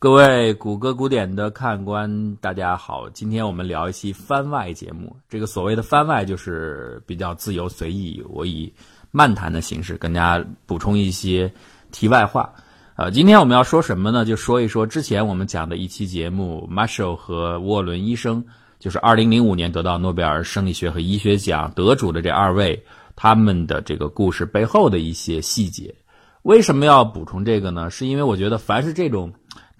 各位谷歌古典的看官，大家好，今天我们聊一期番外节目。这个所谓的番外就是比较自由随意，我以漫谈的形式跟大家补充一些题外话。呃，今天我们要说什么呢？就说一说之前我们讲的一期节目，Marshall 和沃伦医生，就是2005年得到诺贝尔生理学和医学奖得主的这二位，他们的这个故事背后的一些细节。为什么要补充这个呢？是因为我觉得凡是这种。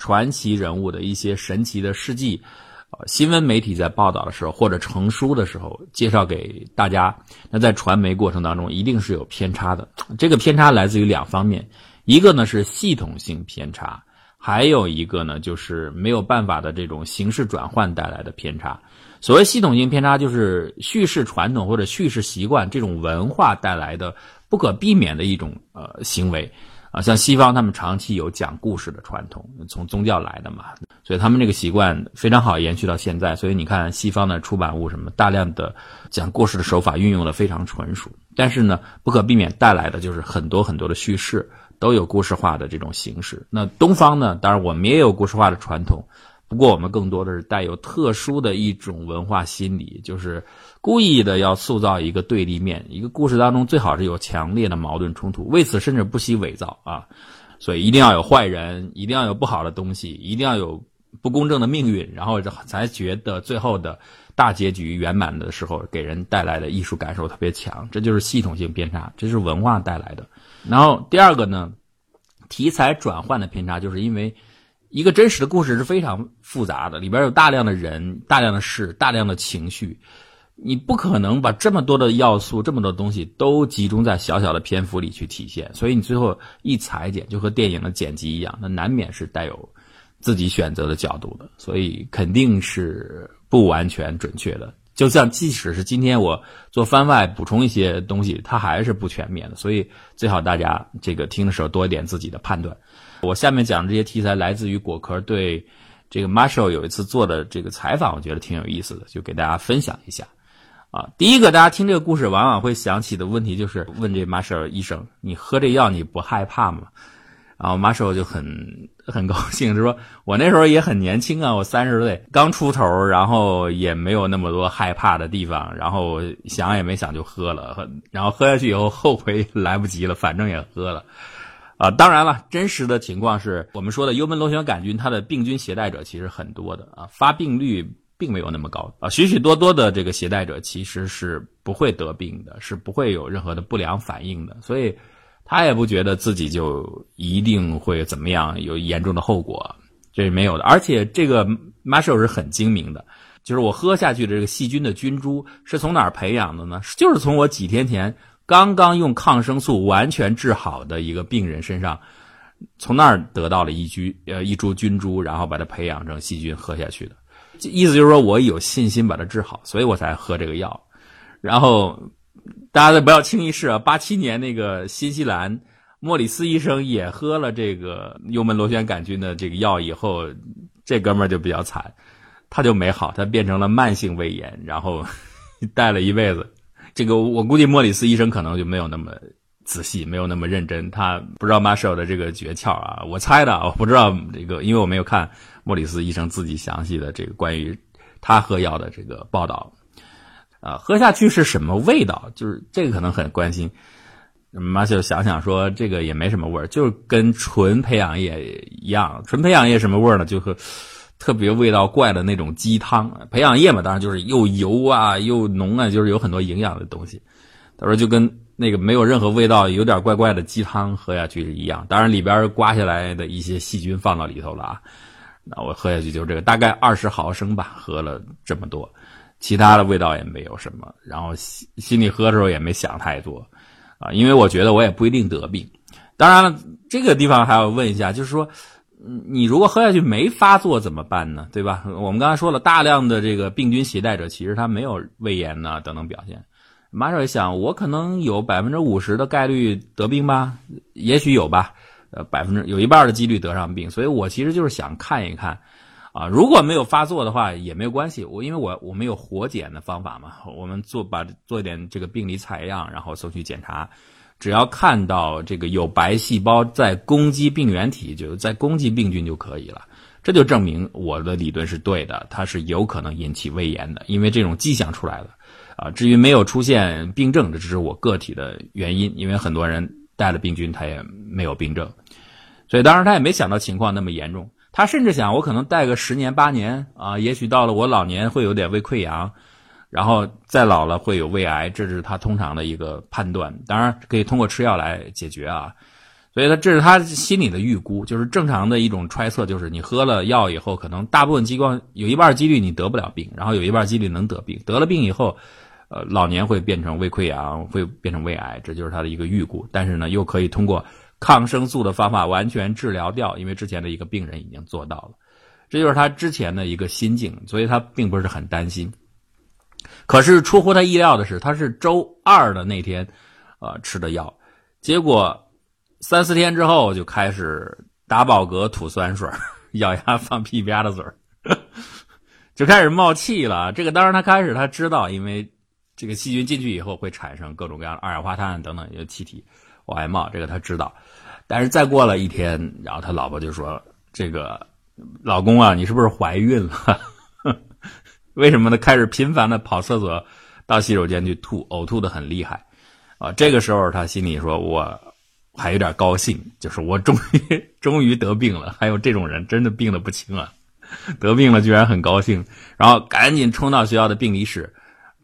传奇人物的一些神奇的事迹，呃，新闻媒体在报道的时候或者成书的时候介绍给大家，那在传媒过程当中一定是有偏差的。这个偏差来自于两方面，一个呢是系统性偏差，还有一个呢就是没有办法的这种形式转换带来的偏差。所谓系统性偏差，就是叙事传统或者叙事习惯这种文化带来的不可避免的一种呃行为。啊，像西方他们长期有讲故事的传统，从宗教来的嘛，所以他们这个习惯非常好延续到现在。所以你看西方的出版物什么，大量的讲故事的手法运用的非常纯熟。但是呢，不可避免带来的就是很多很多的叙事都有故事化的这种形式。那东方呢，当然我们也有故事化的传统。不过，我们更多的是带有特殊的一种文化心理，就是故意的要塑造一个对立面。一个故事当中最好是有强烈的矛盾冲突，为此甚至不惜伪造啊！所以一定要有坏人，一定要有不好的东西，一定要有不公正的命运，然后才觉得最后的大结局圆满的时候，给人带来的艺术感受特别强。这就是系统性偏差，这是文化带来的。然后第二个呢，题材转换的偏差，就是因为。一个真实的故事是非常复杂的，里边有大量的人、大量的事、大量的情绪，你不可能把这么多的要素、这么多东西都集中在小小的篇幅里去体现，所以你最后一裁剪，就和电影的剪辑一样，那难免是带有自己选择的角度的，所以肯定是不完全准确的。就像即使是今天我做番外补充一些东西，它还是不全面的，所以最好大家这个听的时候多一点自己的判断。我下面讲的这些题材来自于果壳对这个 Marshall 有一次做的这个采访，我觉得挺有意思的，就给大家分享一下。啊，第一个，大家听这个故事往往会想起的问题就是问这 Marshall 医生：“你喝这药你不害怕吗？”然后 Marshall 就很很高兴，就说：“我那时候也很年轻啊，我三十岁刚出头，然后也没有那么多害怕的地方，然后想也没想就喝了，然后喝下去以后后悔来不及了，反正也喝了。”啊，当然了，真实的情况是我们说的幽门螺旋杆菌，它的病菌携带者其实很多的啊，发病率并没有那么高啊，许许多多的这个携带者其实是不会得病的，是不会有任何的不良反应的，所以他也不觉得自己就一定会怎么样，有严重的后果，这是没有的。而且这个 Marshall 是很精明的，就是我喝下去的这个细菌的菌株是从哪儿培养的呢？就是从我几天前。刚刚用抗生素完全治好的一个病人身上，从那儿得到了一株呃一株菌株，然后把它培养成细菌喝下去的，意思就是说我有信心把它治好，所以我才喝这个药。然后大家不要轻易试啊！八七年那个新西兰莫里斯医生也喝了这个幽门螺旋杆菌的这个药以后，这哥们儿就比较惨，他就没好，他变成了慢性胃炎，然后 带了一辈子。这个我估计莫里斯医生可能就没有那么仔细，没有那么认真，他不知道 Marshall 的这个诀窍啊，我猜的，我不知道这个，因为我没有看莫里斯医生自己详细的这个关于他喝药的这个报道，啊，喝下去是什么味道？就是这个可能很关心。马修想想说，这个也没什么味儿，就是跟纯培养液一样，纯培养液什么味儿呢？就和。特别味道怪的那种鸡汤，培养液嘛，当然就是又油啊又浓啊，就是有很多营养的东西。他说就跟那个没有任何味道、有点怪怪的鸡汤喝下去是一样。当然里边刮下来的一些细菌放到里头了啊。那我喝下去就这个，大概二十毫升吧，喝了这么多，其他的味道也没有什么。然后心心里喝的时候也没想太多啊，因为我觉得我也不一定得病。当然了，这个地方还要问一下，就是说。你如果喝下去没发作怎么办呢？对吧？我们刚才说了，大量的这个病菌携带者其实他没有胃炎呐等等表现。马上想，我可能有百分之五十的概率得病吧？也许有吧。呃，百分之有一半的几率得上病，所以我其实就是想看一看，啊，如果没有发作的话也没有关系。我因为我我们有活检的方法嘛，我们做把做一点这个病理采样，然后送去检查。只要看到这个有白细胞在攻击病原体，就在攻击病菌就可以了。这就证明我的理论是对的，它是有可能引起胃炎的，因为这种迹象出来了。啊，至于没有出现病症，这只是我个体的原因，因为很多人带了病菌，他也没有病症，所以当然他也没想到情况那么严重，他甚至想我可能带个十年八年啊，也许到了我老年会有点胃溃疡，然后再老了会有胃癌，这是他通常的一个判断，当然可以通过吃药来解决啊。所以，他这是他心里的预估，就是正常的一种揣测，就是你喝了药以后，可能大部分激光有一半几率你得不了病，然后有一半几率能得病。得了病以后，呃，老年会变成胃溃疡，会变成胃癌，这就是他的一个预估。但是呢，又可以通过抗生素的方法完全治疗掉，因为之前的一个病人已经做到了。这就是他之前的一个心境，所以他并不是很担心。可是出乎他意料的是，他是周二的那天，呃，吃的药，结果。三四天之后就开始打饱嗝、吐酸水、咬牙放屁吧嗒嘴儿，就开始冒气了。这个当然他开始他知道，因为这个细菌进去以后会产生各种各样的二氧化碳等等一些气体往外冒，这个他知道。但是再过了一天，然后他老婆就说：“这个老公啊，你是不是怀孕了？为什么呢？开始频繁的跑厕所、到洗手间去吐，呕吐的很厉害啊！”这个时候他心里说：“我。”还有点高兴，就是我终于 终于得病了。还有这种人，真的病的不轻啊！得病了居然很高兴，然后赶紧冲到学校的病理室。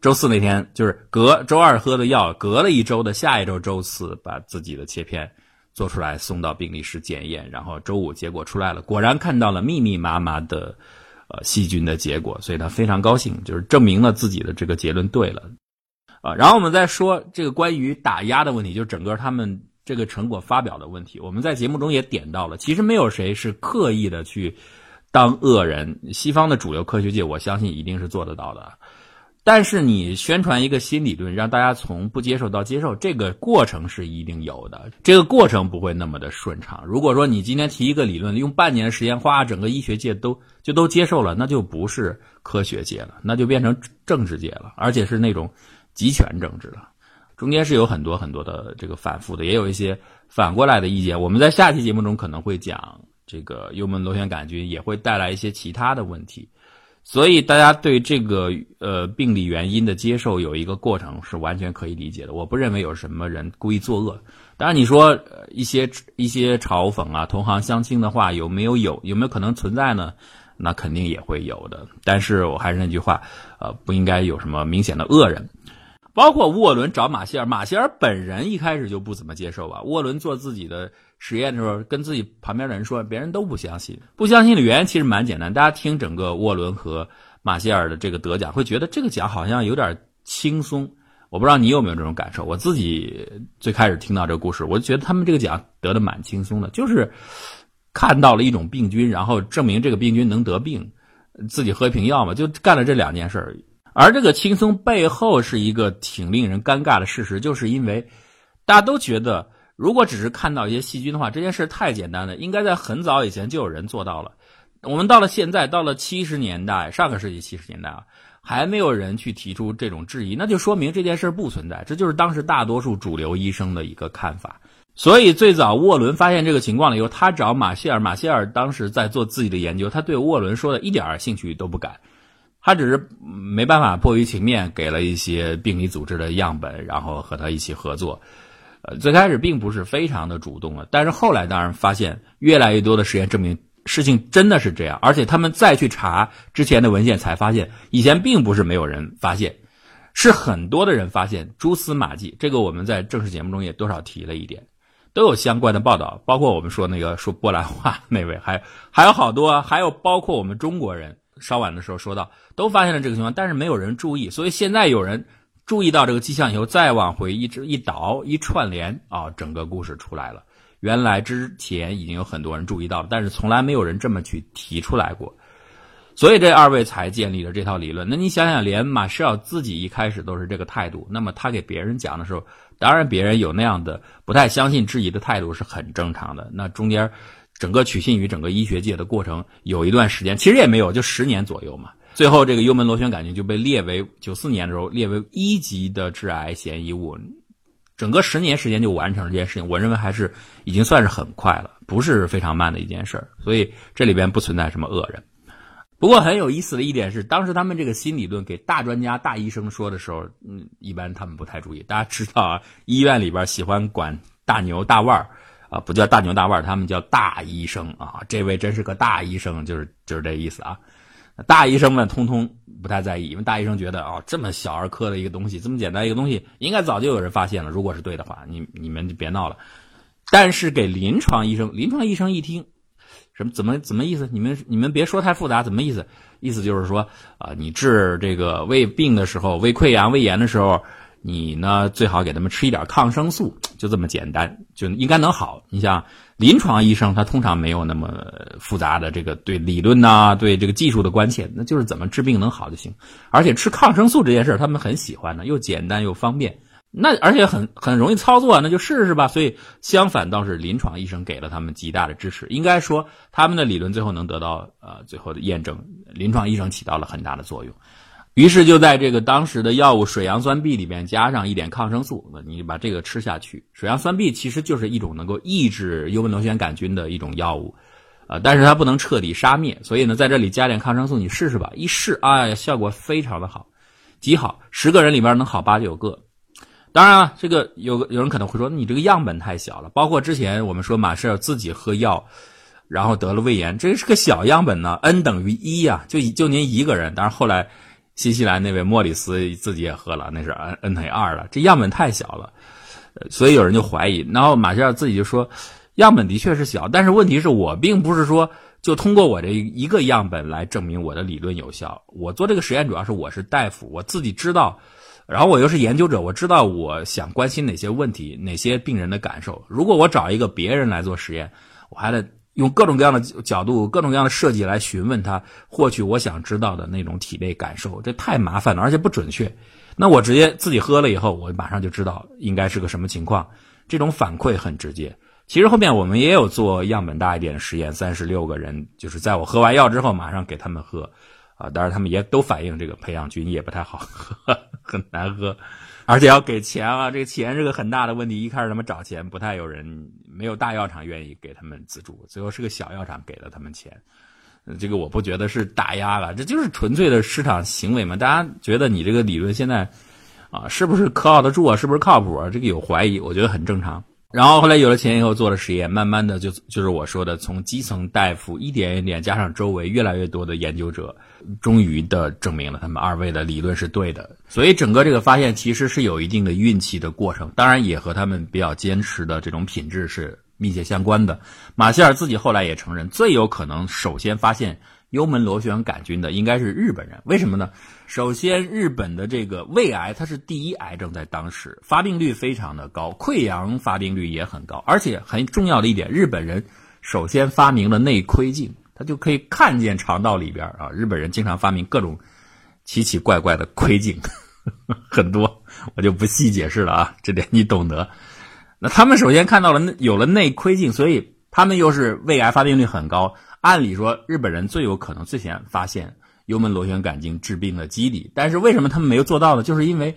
周四那天，就是隔周二喝的药，隔了一周的下一周周四，把自己的切片做出来送到病理室检验。然后周五结果出来了，果然看到了密密麻麻的呃细菌的结果，所以他非常高兴，就是证明了自己的这个结论对了啊。然后我们再说这个关于打压的问题，就整个他们。这个成果发表的问题，我们在节目中也点到了。其实没有谁是刻意的去当恶人，西方的主流科学界，我相信一定是做得到的。但是你宣传一个新理论，让大家从不接受到接受，这个过程是一定有的。这个过程不会那么的顺畅。如果说你今天提一个理论，用半年时间，花整个医学界都就都接受了，那就不是科学界了，那就变成政治界了，而且是那种集权政治了。中间是有很多很多的这个反复的，也有一些反过来的意见。我们在下期节目中可能会讲这个幽门螺旋杆菌也会带来一些其他的问题，所以大家对这个呃病理原因的接受有一个过程是完全可以理解的。我不认为有什么人故意作恶。当然你说一些一些嘲讽啊、同行相轻的话有没有有有没有可能存在呢？那肯定也会有的。但是我还是那句话，呃，不应该有什么明显的恶人。包括沃伦找马歇尔，马歇尔本人一开始就不怎么接受吧。沃伦做自己的实验的时候，跟自己旁边的人说，别人都不相信。不相信的原因其实蛮简单，大家听整个沃伦和马歇尔的这个得奖，会觉得这个奖好像有点轻松。我不知道你有没有这种感受？我自己最开始听到这个故事，我就觉得他们这个奖得的蛮轻松的，就是看到了一种病菌，然后证明这个病菌能得病，自己喝一瓶药嘛，就干了这两件事儿。而这个轻松背后是一个挺令人尴尬的事实，就是因为大家都觉得，如果只是看到一些细菌的话，这件事太简单了，应该在很早以前就有人做到了。我们到了现在，到了七十年代，上个世纪七十年代啊，还没有人去提出这种质疑，那就说明这件事不存在。这就是当时大多数主流医生的一个看法。所以最早沃伦发现这个情况了以后，他找马歇尔，马歇尔当时在做自己的研究，他对沃伦说的一点兴趣都不感。他只是没办法，迫于情面，给了一些病理组织的样本，然后和他一起合作。呃，最开始并不是非常的主动了，但是后来当然发现，越来越多的实验证明事情真的是这样，而且他们再去查之前的文献，才发现以前并不是没有人发现，是很多的人发现蛛丝马迹。这个我们在正式节目中也多少提了一点，都有相关的报道，包括我们说那个说波兰话 那位，还还有好多，还有包括我们中国人。稍晚的时候说到，都发现了这个情况，但是没有人注意，所以现在有人注意到这个迹象以后，再往回一直一倒一串联啊，整个故事出来了。原来之前已经有很多人注意到了，但是从来没有人这么去提出来过，所以这二位才建立了这套理论。那你想想，连马歇尔自己一开始都是这个态度，那么他给别人讲的时候，当然别人有那样的不太相信、质疑的态度是很正常的。那中间。整个取信于整个医学界的过程有一段时间，其实也没有，就十年左右嘛。最后这个幽门螺旋杆菌就被列为九四年的时候列为一级的致癌嫌疑物，整个十年时间就完成了这件事情，我认为还是已经算是很快了，不是非常慢的一件事。所以这里边不存在什么恶人。不过很有意思的一点是，当时他们这个新理论给大专家、大医生说的时候，嗯，一般他们不太注意。大家知道啊，医院里边喜欢管大牛大腕儿啊，不叫大牛大腕儿，他们叫大医生啊。这位真是个大医生，就是就是这意思啊。大医生们通通不太在意，因为大医生觉得哦，这么小儿科的一个东西，这么简单一个东西，应该早就有人发现了。如果是对的话，你你们就别闹了。但是给临床医生，临床医生一听。什么怎么怎么意思？你们你们别说太复杂，怎么意思？意思就是说啊，你治这个胃病的时候，胃溃疡、胃炎的时候，你呢最好给他们吃一点抗生素，就这么简单，就应该能好。你像临床医生，他通常没有那么复杂的这个对理论呐，对这个技术的关切，那就是怎么治病能好就行。而且吃抗生素这件事他们很喜欢的，又简单又方便。那而且很很容易操作啊，那就试试吧。所以相反倒是临床医生给了他们极大的支持。应该说他们的理论最后能得到呃最后的验证，临床医生起到了很大的作用。于是就在这个当时的药物水杨酸铋里面加上一点抗生素，那你把这个吃下去。水杨酸铋其实就是一种能够抑制幽门螺旋杆菌的一种药物，啊，但是它不能彻底杀灭。所以呢，在这里加点抗生素，你试试吧。一试，哎呀，效果非常的好，极好，十个人里边能好八九个。当然了，这个有有人可能会说，你这个样本太小了。包括之前我们说马歇尔自己喝药，然后得了胃炎，这是个小样本呢，n 等于一呀，就就您一个人。当然后来新西兰那位莫里斯自己也喝了，那是 n n 等于二了，这样本太小了，所以有人就怀疑。然后马歇尔自己就说，样本的确是小，但是问题是我并不是说就通过我这一个样本来证明我的理论有效。我做这个实验主要是我是大夫，我自己知道。然后我又是研究者，我知道我想关心哪些问题，哪些病人的感受。如果我找一个别人来做实验，我还得用各种各样的角度、各种各样的设计来询问他，获取我想知道的那种体内感受，这太麻烦了，而且不准确。那我直接自己喝了以后，我马上就知道应该是个什么情况，这种反馈很直接。其实后面我们也有做样本大一点的实验，三十六个人，就是在我喝完药之后，马上给他们喝。啊，当然他们也都反映这个培养菌也不太好喝，很难喝，而且要给钱啊，这个钱是个很大的问题。一开始他们找钱，不太有人，没有大药厂愿意给他们资助，最后是个小药厂给了他们钱。这个我不觉得是打压了，这就是纯粹的市场行为嘛。大家觉得你这个理论现在啊，是不是靠得住啊？是不是靠谱啊？这个有怀疑，我觉得很正常。然后后来有了钱以后做了实验，慢慢的就就是我说的，从基层大夫一点一点加上周围越来越多的研究者，终于的证明了他们二位的理论是对的。所以整个这个发现其实是有一定的运气的过程，当然也和他们比较坚持的这种品质是密切相关的。马歇尔自己后来也承认，最有可能首先发现。幽门螺旋杆菌的应该是日本人，为什么呢？首先，日本的这个胃癌它是第一癌症，在当时发病率非常的高，溃疡发病率也很高，而且很重要的一点，日本人首先发明了内窥镜，他就可以看见肠道里边啊。日本人经常发明各种奇奇怪怪的窥镜，很多，我就不细解释了啊，这点你懂得。那他们首先看到了有了内窥镜，所以他们又是胃癌发病率很高。按理说，日本人最有可能最先发现幽门螺旋杆菌致病的机理，但是为什么他们没有做到呢？就是因为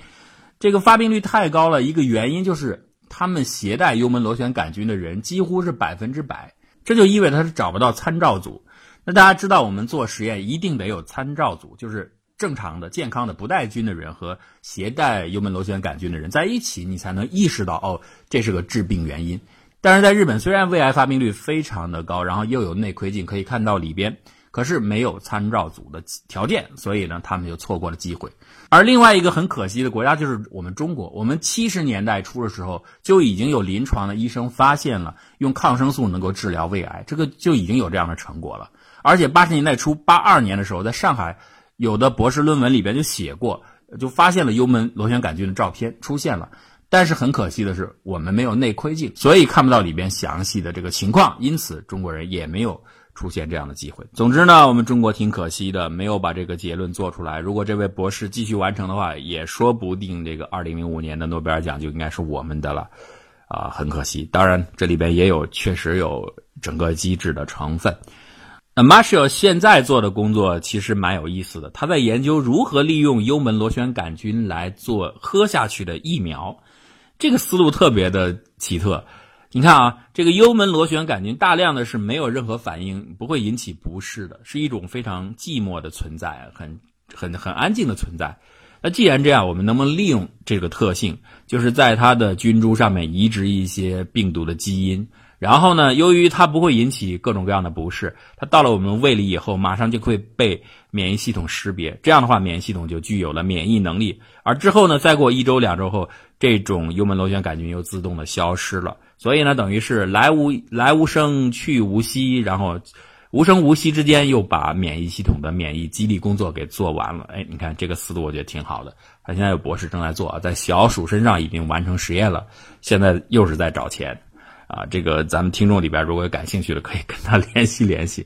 这个发病率太高了。一个原因就是他们携带幽门螺旋杆菌的人几乎是百分之百，这就意味着他是找不到参照组。那大家知道，我们做实验一定得有参照组，就是正常的、健康的不带菌的人和携带幽门螺旋杆菌的人在一起，你才能意识到哦，这是个致病原因。但是在日本，虽然胃癌发病率非常的高，然后又有内窥镜可以看到里边，可是没有参照组的条件，所以呢，他们就错过了机会。而另外一个很可惜的国家就是我们中国，我们七十年代初的时候就已经有临床的医生发现了用抗生素能够治疗胃癌，这个就已经有这样的成果了。而且八十年代初，八二年的时候，在上海有的博士论文里边就写过，就发现了幽门螺旋杆菌的照片出现了。但是很可惜的是，我们没有内窥镜，所以看不到里边详细的这个情况，因此中国人也没有出现这样的机会。总之呢，我们中国挺可惜的，没有把这个结论做出来。如果这位博士继续完成的话，也说不定这个二零零五年的诺贝尔奖就应该是我们的了，啊，很可惜。当然，这里边也有确实有整个机制的成分。那 Marshall 现在做的工作其实蛮有意思的，他在研究如何利用幽门螺旋杆菌来做喝下去的疫苗。这个思路特别的奇特。你看啊，这个幽门螺旋杆菌大量的是没有任何反应，不会引起不适的，是一种非常寂寞的存在，很很很安静的存在。那既然这样，我们能不能利用这个特性，就是在它的菌株上面移植一些病毒的基因？然后呢，由于它不会引起各种各样的不适，它到了我们胃里以后，马上就会被免疫系统识别。这样的话，免疫系统就具有了免疫能力。而之后呢，再过一周、两周后，这种幽门螺旋杆菌又自动的消失了。所以呢，等于是来无来无声，去无息，然后无声无息之间又把免疫系统的免疫激励工作给做完了。哎，你看这个思路，我觉得挺好的。他现在有博士正在做，在小鼠身上已经完成实验了，现在又是在找钱。啊，这个咱们听众里边如果有感兴趣的，可以跟他联系联系。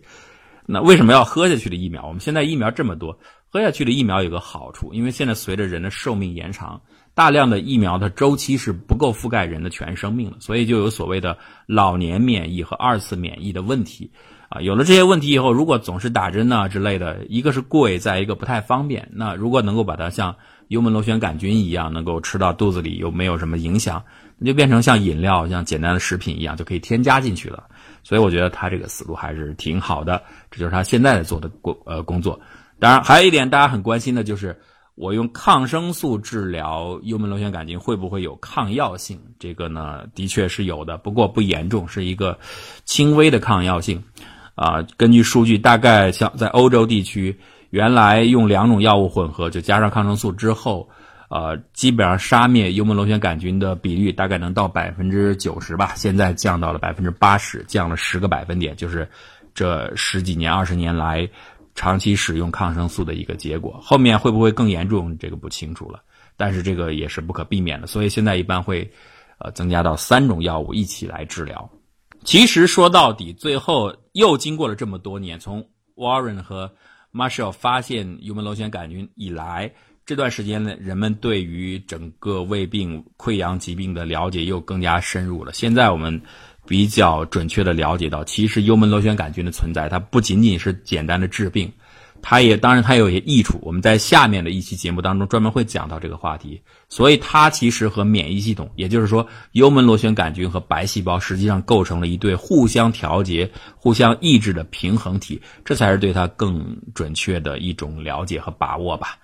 那为什么要喝下去的疫苗？我们现在疫苗这么多，喝下去的疫苗有个好处，因为现在随着人的寿命延长，大量的疫苗的周期是不够覆盖人的全生命的，所以就有所谓的老年免疫和二次免疫的问题。啊，有了这些问题以后，如果总是打针呐之类的，一个是贵，再一个不太方便。那如果能够把它像幽门螺旋杆菌一样，能够吃到肚子里又没有什么影响。那就变成像饮料、像简单的食品一样，就可以添加进去了。所以我觉得他这个思路还是挺好的，这就是他现在做的工呃工作。当然，还有一点大家很关心的就是，我用抗生素治疗幽门螺旋杆菌会不会有抗药性？这个呢，的确是有的，不过不严重，是一个轻微的抗药性。啊，根据数据，大概像在欧洲地区，原来用两种药物混合，就加上抗生素之后。呃，基本上杀灭幽门螺旋杆菌的比率大概能到百分之九十吧，现在降到了百分之八十，降了十个百分点，就是这十几年、二十年来长期使用抗生素的一个结果。后面会不会更严重，这个不清楚了，但是这个也是不可避免的，所以现在一般会呃增加到三种药物一起来治疗。其实说到底，最后又经过了这么多年，从 Warren 和 Marshall 发现幽门螺旋杆菌以来。这段时间呢，人们对于整个胃病、溃疡疾病的了解又更加深入了。现在我们比较准确的了解到，其实幽门螺旋杆菌的存在，它不仅仅是简单的治病，它也当然它有一些益处。我们在下面的一期节目当中专门会讲到这个话题。所以它其实和免疫系统，也就是说幽门螺旋杆菌和白细胞实际上构成了一对互相调节、互相抑制的平衡体，这才是对它更准确的一种了解和把握吧。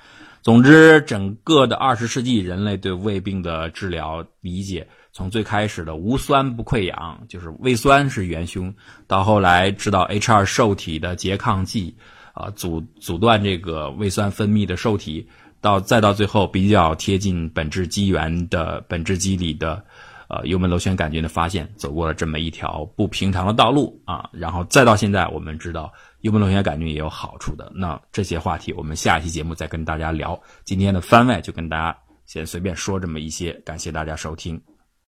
总之，整个的二十世纪，人类对胃病的治疗理解，从最开始的无酸不溃疡，就是胃酸是元凶，到后来知道 H 二受体的拮抗剂，啊，阻阻断这个胃酸分泌的受体，到再到最后比较贴近本质机缘的本质机理的，呃，幽门螺旋杆菌的发现，走过了这么一条不平常的道路啊，然后再到现在，我们知道。幽门螺旋杆菌也有好处的，那这些话题我们下一期节目再跟大家聊。今天的番外就跟大家先随便说这么一些，感谢大家收听。